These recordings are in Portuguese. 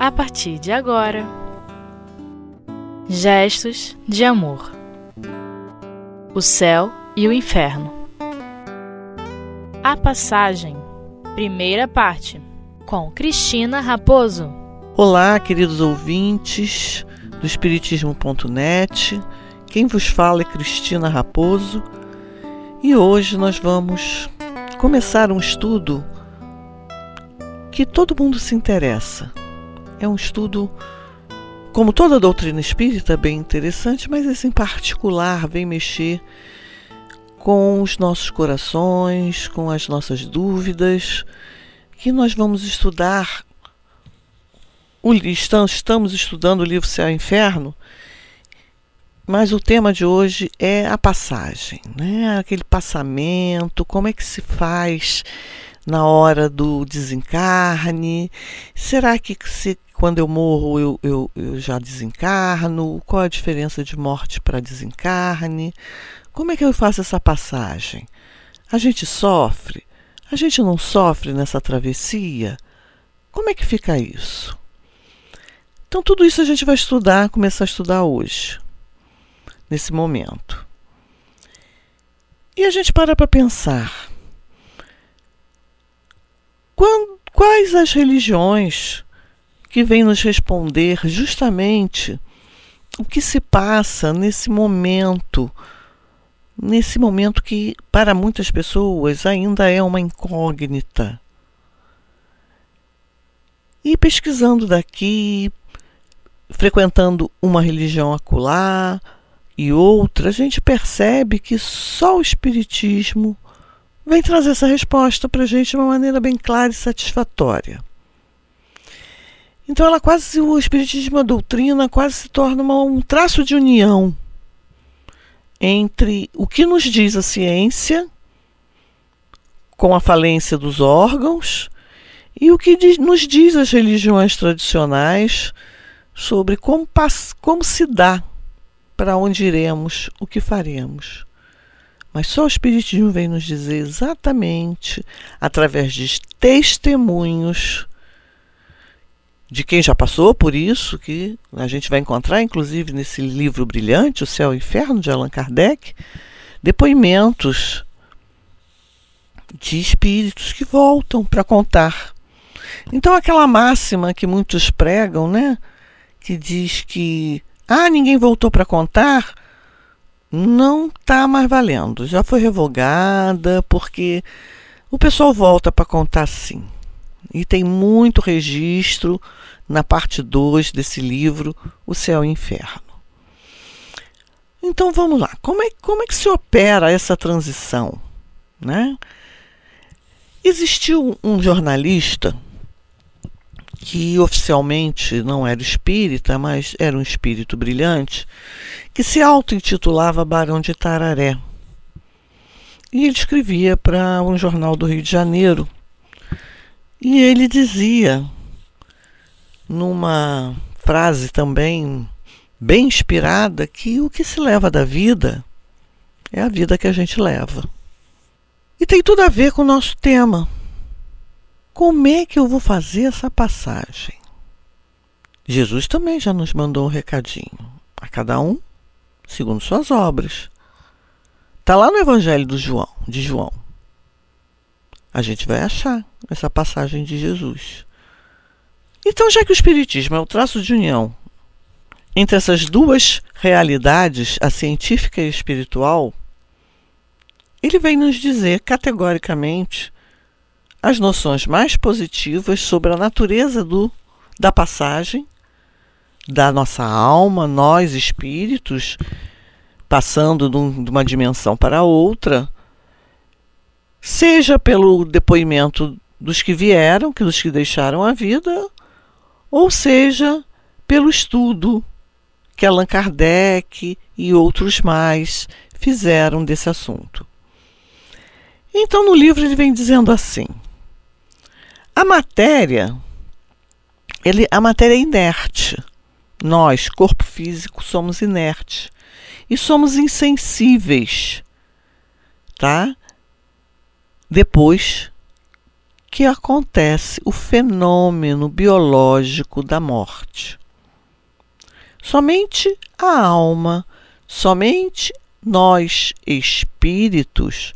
a partir de agora. Gestos de amor. O céu e o inferno. A passagem, primeira parte, com Cristina Raposo. Olá, queridos ouvintes do Espiritismo.net. Quem vos fala é Cristina Raposo e hoje nós vamos começar um estudo que todo mundo se interessa. É um estudo, como toda doutrina espírita, bem interessante, mas esse em particular vem mexer com os nossos corações, com as nossas dúvidas, que nós vamos estudar. Estamos estudando o livro Céu e Inferno, mas o tema de hoje é a passagem, né? aquele passamento, como é que se faz na hora do desencarne? Será que se, quando eu morro eu, eu, eu já desencarno? Qual a diferença de morte para desencarne? Como é que eu faço essa passagem? A gente sofre? A gente não sofre nessa travessia? Como é que fica isso? Então, tudo isso a gente vai estudar, começar a estudar hoje, nesse momento. E a gente para para pensar quais as religiões que vêm nos responder justamente o que se passa nesse momento, nesse momento que para muitas pessoas ainda é uma incógnita. E pesquisando daqui, frequentando uma religião acolá e outra, a gente percebe que só o Espiritismo vem trazer essa resposta para a gente de uma maneira bem clara e satisfatória. Então, ela quase, o Espiritismo, a doutrina, quase se torna uma, um traço de união entre o que nos diz a ciência, com a falência dos órgãos, e o que diz, nos diz as religiões tradicionais sobre como, como se dá, para onde iremos, o que faremos. Mas só o Espiritismo vem nos dizer exatamente, através de testemunhos de quem já passou por isso, que a gente vai encontrar, inclusive, nesse livro brilhante, O Céu e o Inferno, de Allan Kardec, depoimentos de espíritos que voltam para contar. Então, aquela máxima que muitos pregam, né, que diz que ah, ninguém voltou para contar, não está mais valendo. Já foi revogada, porque o pessoal volta para contar sim. E tem muito registro na parte 2 desse livro, O Céu e o Inferno. Então vamos lá. Como é, como é que se opera essa transição? Né? Existiu um jornalista que oficialmente não era espírita, mas era um espírito brilhante, que se auto-intitulava Barão de Tararé. E ele escrevia para um jornal do Rio de Janeiro. E ele dizia, numa frase também bem inspirada, que o que se leva da vida é a vida que a gente leva. E tem tudo a ver com o nosso tema. Como é que eu vou fazer essa passagem? Jesus também já nos mandou um recadinho. A cada um, segundo suas obras. Está lá no Evangelho do João, de João. A gente vai achar essa passagem de Jesus. Então, já que o Espiritismo é o traço de união entre essas duas realidades, a científica e a espiritual, ele vem nos dizer categoricamente as noções mais positivas sobre a natureza do, da passagem da nossa alma, nós espíritos, passando de, um, uma dimensão para outra, seja pelo depoimento dos que vieram, que dos que deixaram a vida, ou seja pelo estudo que Allan Kardec e outros mais fizeram desse assunto. Então, no livro ele vem dizendo assim: a matéria, ele, a matéria é inerte. Nós, corpo físico, somos inertes e somos insensíveis, tá? Depois que acontece o fenômeno biológico da morte. Somente a alma, somente nós, espíritos,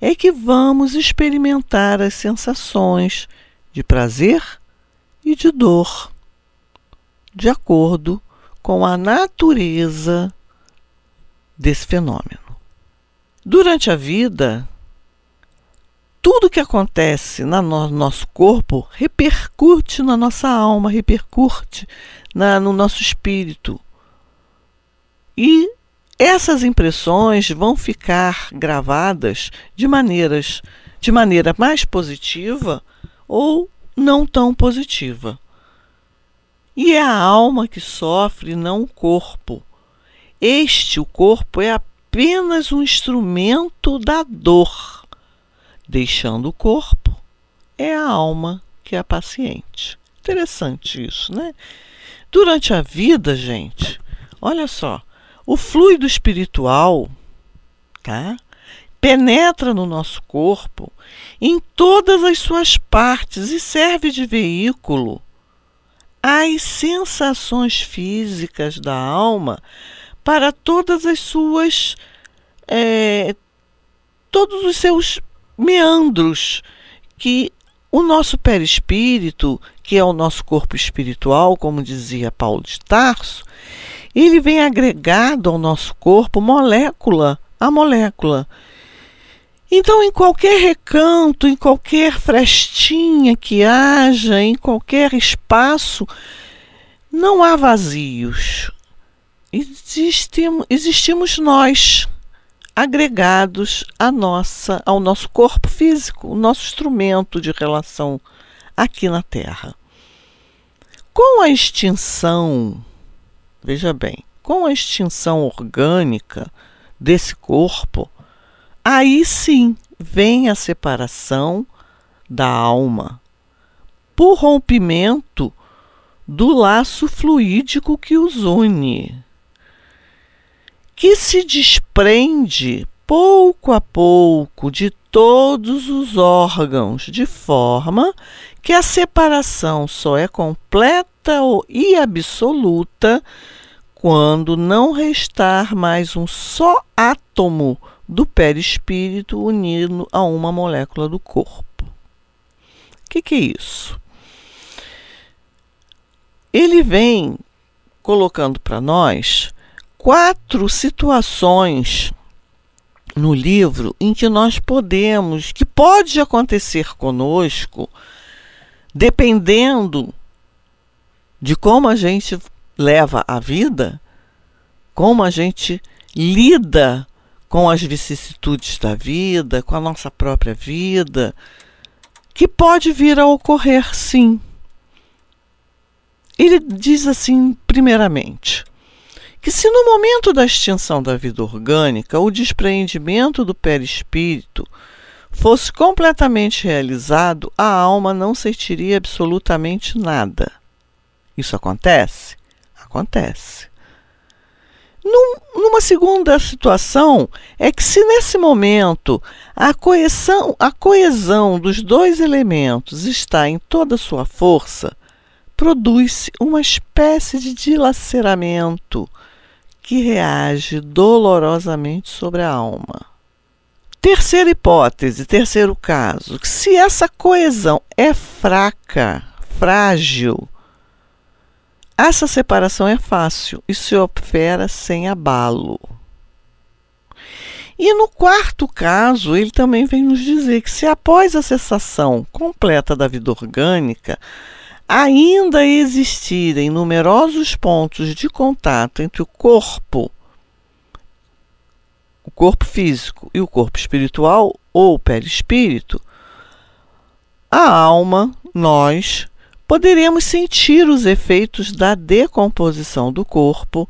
é que vamos experimentar as sensações de prazer e de dor, de acordo com a natureza desse fenômeno. Durante a vida, tudo que acontece no nosso corpo repercute na nossa alma, repercute na, no nosso espírito. E essas impressões vão ficar gravadas de maneiras de maneira mais positiva ou não tão positiva. E é a alma que sofre, não o corpo. Este, o corpo, é apenas um instrumento da dor. Deixando o corpo, é a alma que é a paciente. Interessante isso, né? Durante a vida, gente, olha só, o fluido espiritual, tá? Penetra no nosso corpo em todas as suas partes e serve de veículo às sensações físicas da alma para todas as suas é, todos os seus meandros que o nosso perispírito, que é o nosso corpo espiritual, como dizia Paulo de Tarso, ele vem agregado ao nosso corpo molécula a molécula. Então, em qualquer recanto, em qualquer frestinha que haja, em qualquer espaço, não há vazios. Existimos, existimos nós, agregados à nossa, ao nosso corpo físico, o nosso instrumento de relação aqui na Terra. Com a extinção Veja bem, com a extinção orgânica desse corpo, aí sim vem a separação da alma, por rompimento do laço fluídico que os une, que se desprende pouco a pouco de todos os órgãos, de forma que a separação só é completa e absoluta quando não restar mais um só átomo do perispírito unido a uma molécula do corpo. O que, que é isso? Ele vem colocando para nós quatro situações no livro em que nós podemos, que pode acontecer conosco, dependendo de como a gente leva a vida, como a gente lida com as vicissitudes da vida, com a nossa própria vida, que pode vir a ocorrer sim. Ele diz assim, primeiramente, que se no momento da extinção da vida orgânica o despreendimento do perispírito fosse completamente realizado, a alma não sentiria absolutamente nada. Isso acontece? Acontece. Num, numa segunda situação, é que se nesse momento a coesão, a coesão dos dois elementos está em toda sua força, produz-se uma espécie de dilaceramento que reage dolorosamente sobre a alma. Terceira hipótese, terceiro caso, se essa coesão é fraca, frágil, essa separação é fácil e se opera sem abalo. E no quarto caso, ele também vem nos dizer que se após a cessação completa da vida orgânica, ainda existirem numerosos pontos de contato entre o corpo, o corpo físico e o corpo espiritual ou perispírito, a alma, nós, poderemos sentir os efeitos da decomposição do corpo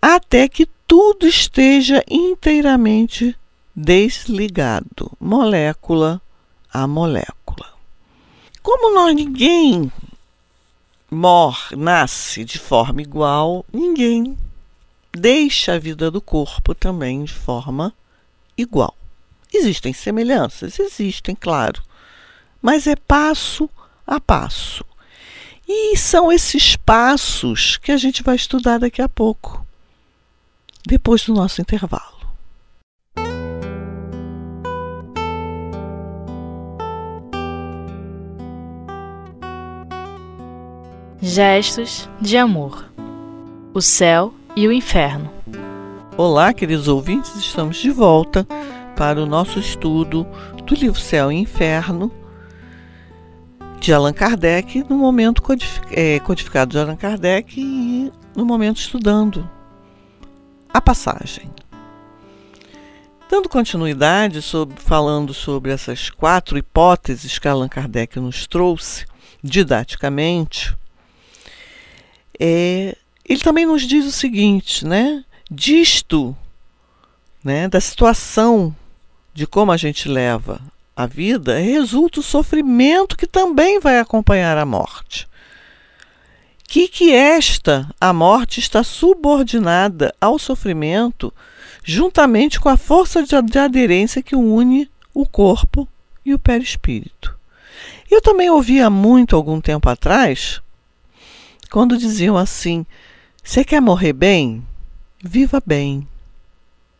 até que tudo esteja inteiramente desligado, molécula a molécula. Como nós ninguém morre, nasce de forma igual, ninguém deixa a vida do corpo também de forma igual. Existem semelhanças? Existem, claro. mas é passo a passo. E são esses passos que a gente vai estudar daqui a pouco, depois do nosso intervalo. Gestos de amor. O céu e o inferno. Olá, queridos ouvintes, estamos de volta para o nosso estudo do livro Céu e Inferno de Allan Kardec, no momento é, codificado de Allan Kardec e no momento estudando a passagem. Dando continuidade, sobre, falando sobre essas quatro hipóteses que Allan Kardec nos trouxe didaticamente, é, ele também nos diz o seguinte, né? Disto, né, da situação de como a gente leva a vida, resulta o sofrimento que também vai acompanhar a morte. Que que esta, a morte, está subordinada ao sofrimento, juntamente com a força de, de aderência que une o corpo e o perispírito. Eu também ouvia muito algum tempo atrás, quando diziam assim: você quer morrer bem? Viva bem.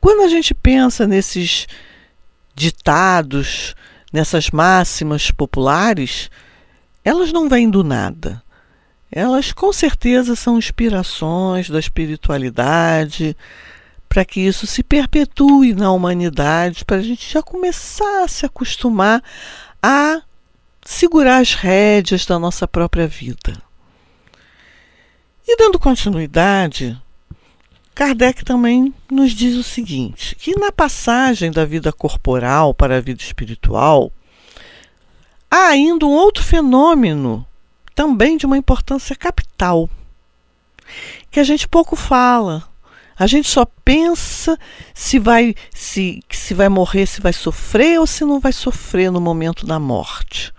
Quando a gente pensa nesses ditados, nessas máximas populares, elas não vêm do nada. Elas com certeza são inspirações da espiritualidade para que isso se perpetue na humanidade, para a gente já começar a se acostumar a segurar as rédeas da nossa própria vida. E dando continuidade, Kardec também nos diz o seguinte: que na passagem da vida corporal para a vida espiritual, há ainda um outro fenômeno, também de uma importância capital, que a gente pouco fala. A gente só pensa se vai se, se vai morrer, se vai sofrer ou se não vai sofrer no momento da morte.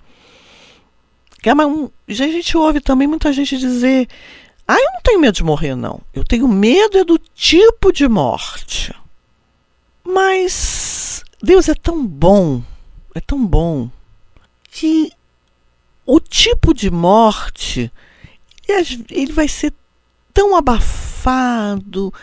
Que é a gente ouve também muita gente dizer ah, eu não tenho medo de morrer, não. Eu tenho medo é do tipo de morte. Mas Deus é tão bom, é tão bom, que o tipo de morte ele vai ser tão abafado,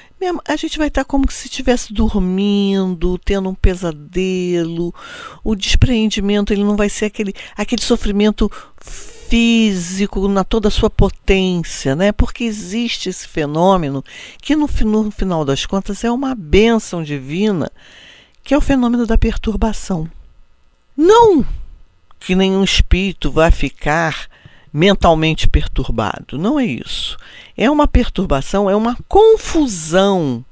a gente vai estar como se estivesse dormindo, tendo um pesadelo, o despreendimento ele não vai ser aquele, aquele sofrimento físico na toda a sua potência, né? Porque existe esse fenômeno que no, no final das contas é uma bênção divina, que é o fenômeno da perturbação. Não que nenhum espírito vai ficar mentalmente perturbado, não é isso. É uma perturbação, é uma confusão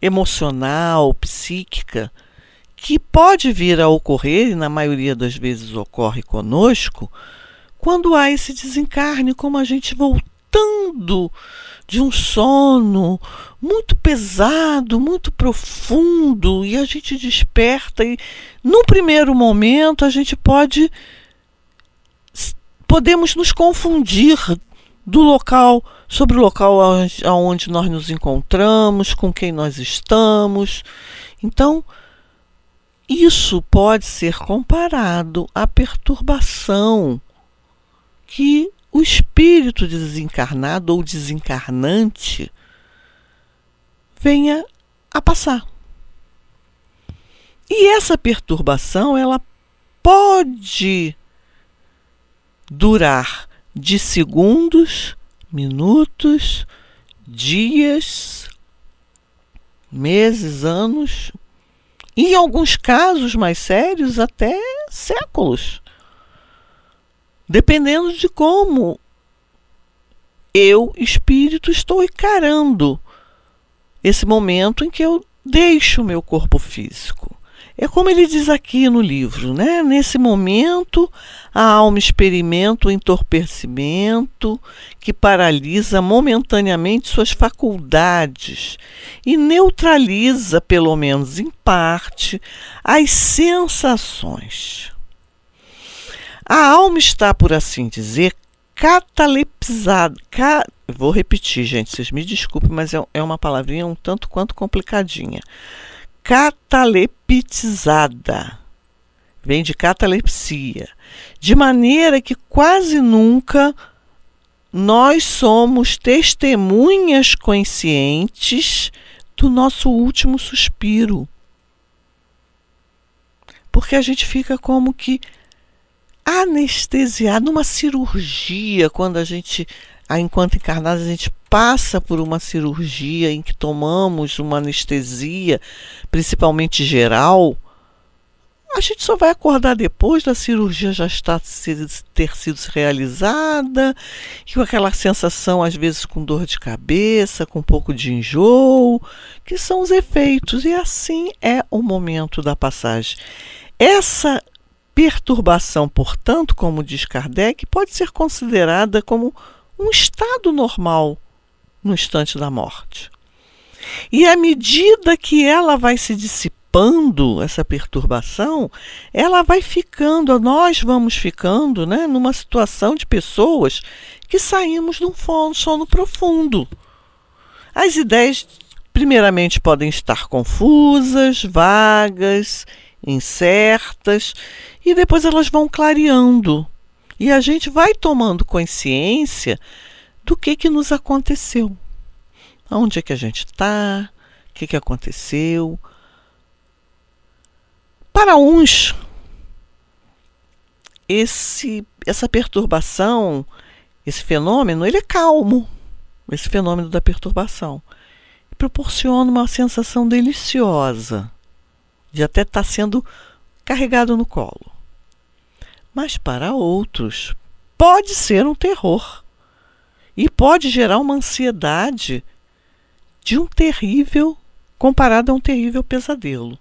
emocional, psíquica, que pode vir a ocorrer, e na maioria das vezes ocorre conosco, quando há esse desencarne, como a gente voltando de um sono muito pesado, muito profundo, e a gente desperta e no primeiro momento a gente pode podemos nos confundir do local sobre o local aonde nós nos encontramos, com quem nós estamos. Então, isso pode ser comparado à perturbação que o espírito desencarnado ou desencarnante venha a passar. E essa perturbação, ela pode durar de segundos, minutos, dias, meses, anos, em alguns casos mais sérios, até séculos. Dependendo de como eu, espírito, estou encarando esse momento em que eu deixo o meu corpo físico. É como ele diz aqui no livro, né? Nesse momento, a alma experimenta o entorpecimento que paralisa momentaneamente suas faculdades e neutraliza, pelo menos em parte, as sensações. A alma está, por assim dizer, catalepsada. Ca... Vou repetir, gente, vocês me desculpem, mas é, é uma palavrinha um tanto quanto complicadinha cataleptizada, vem de catalepsia, de maneira que quase nunca nós somos testemunhas conscientes do nosso último suspiro. Porque a gente fica como que anestesiado. Numa cirurgia, quando a gente, enquanto encarnado, a gente passa por uma cirurgia em que tomamos uma anestesia, principalmente geral, a gente só vai acordar depois da cirurgia já estar ter sido realizada, e com aquela sensação, às vezes, com dor de cabeça, com um pouco de enjoo, que são os efeitos. E assim é o momento da passagem. Essa perturbação, portanto, como diz Kardec, pode ser considerada como um estado normal no instante da morte. E à medida que ela vai se dissipando, essa perturbação, ela vai ficando, nós vamos ficando, né, numa situação de pessoas que saímos de um sono profundo. As ideias, primeiramente, podem estar confusas, vagas, incertas, e depois elas vão clareando. E a gente vai tomando consciência do que, que nos aconteceu. Onde é que a gente está? O que, que aconteceu? Para uns, esse, essa perturbação, esse fenômeno, ele é calmo, esse fenômeno da perturbação. Proporciona uma sensação deliciosa de até estar tá sendo carregado no colo. Mas para outros, pode ser um terror e pode gerar uma ansiedade de um terrível, comparado a um terrível pesadelo.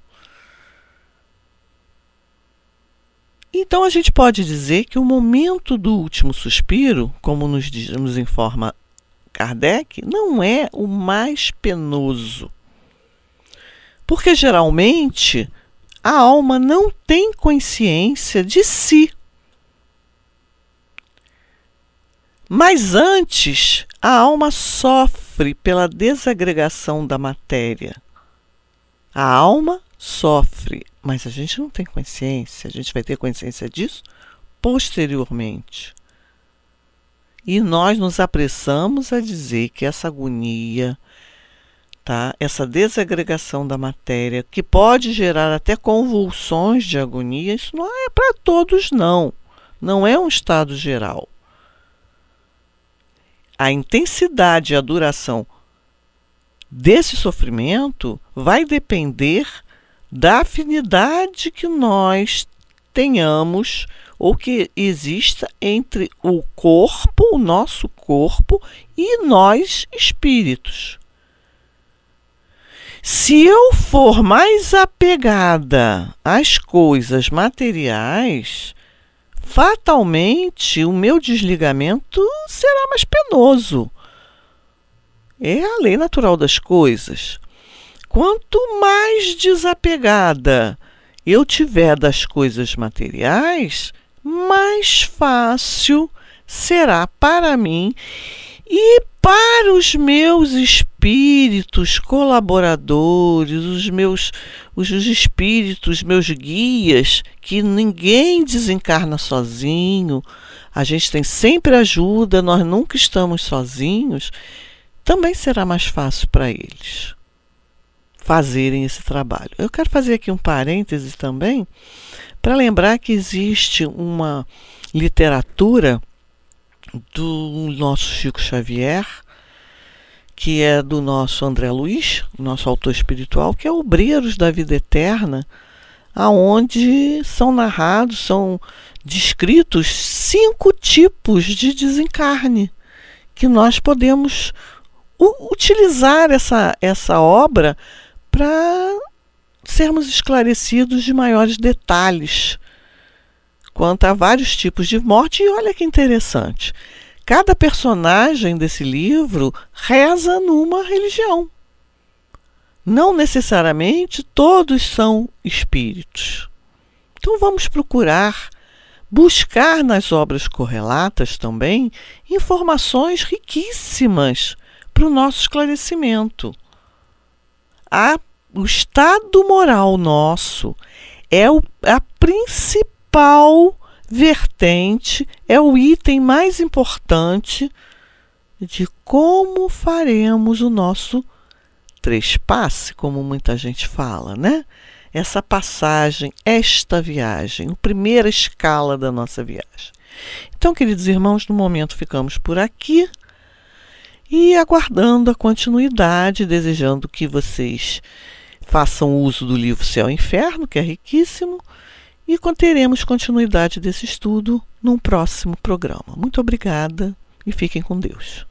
Então a gente pode dizer que o momento do último suspiro, como nos, nos informa Kardec, não é o mais penoso. Porque geralmente a alma não tem consciência de si. Mas antes, a alma sofre pela desagregação da matéria. A alma sofre mas a gente não tem consciência, a gente vai ter consciência disso posteriormente. E nós nos apressamos a dizer que essa agonia, tá? essa desagregação da matéria, que pode gerar até convulsões de agonia, isso não é para todos, não. Não é um estado geral. A intensidade e a duração desse sofrimento vai depender da afinidade que nós tenhamos ou que exista entre o corpo, o nosso corpo e nós espíritos. Se eu for mais apegada às coisas materiais, fatalmente o meu desligamento será mais penoso. É a lei natural das coisas. Quanto mais desapegada eu tiver das coisas materiais, mais fácil será para mim e para os meus espíritos colaboradores, os meus os espíritos, meus guias, que ninguém desencarna sozinho, a gente tem sempre ajuda, nós nunca estamos sozinhos, também será mais fácil para eles fazerem esse trabalho. Eu quero fazer aqui um parêntese também para lembrar que existe uma literatura do nosso Chico Xavier, que é do nosso André Luiz, nosso autor espiritual, que é Obreiros da Vida Eterna, aonde são narrados, são descritos cinco tipos de desencarne que nós podemos utilizar essa, essa obra para sermos esclarecidos de maiores detalhes quanto a vários tipos de morte. E olha que interessante: cada personagem desse livro reza numa religião. Não necessariamente todos são espíritos. Então vamos procurar buscar nas obras correlatas também informações riquíssimas para o nosso esclarecimento a, o estado moral nosso é o, a principal vertente, é o item mais importante de como faremos o nosso trespasse, como muita gente fala, né? Essa passagem, esta viagem, a primeira escala da nossa viagem. Então, queridos irmãos, no momento ficamos por aqui e aguardando a continuidade, desejando que vocês façam uso do livro Céu e Inferno, que é riquíssimo, e teremos continuidade desse estudo num próximo programa. Muito obrigada e fiquem com Deus.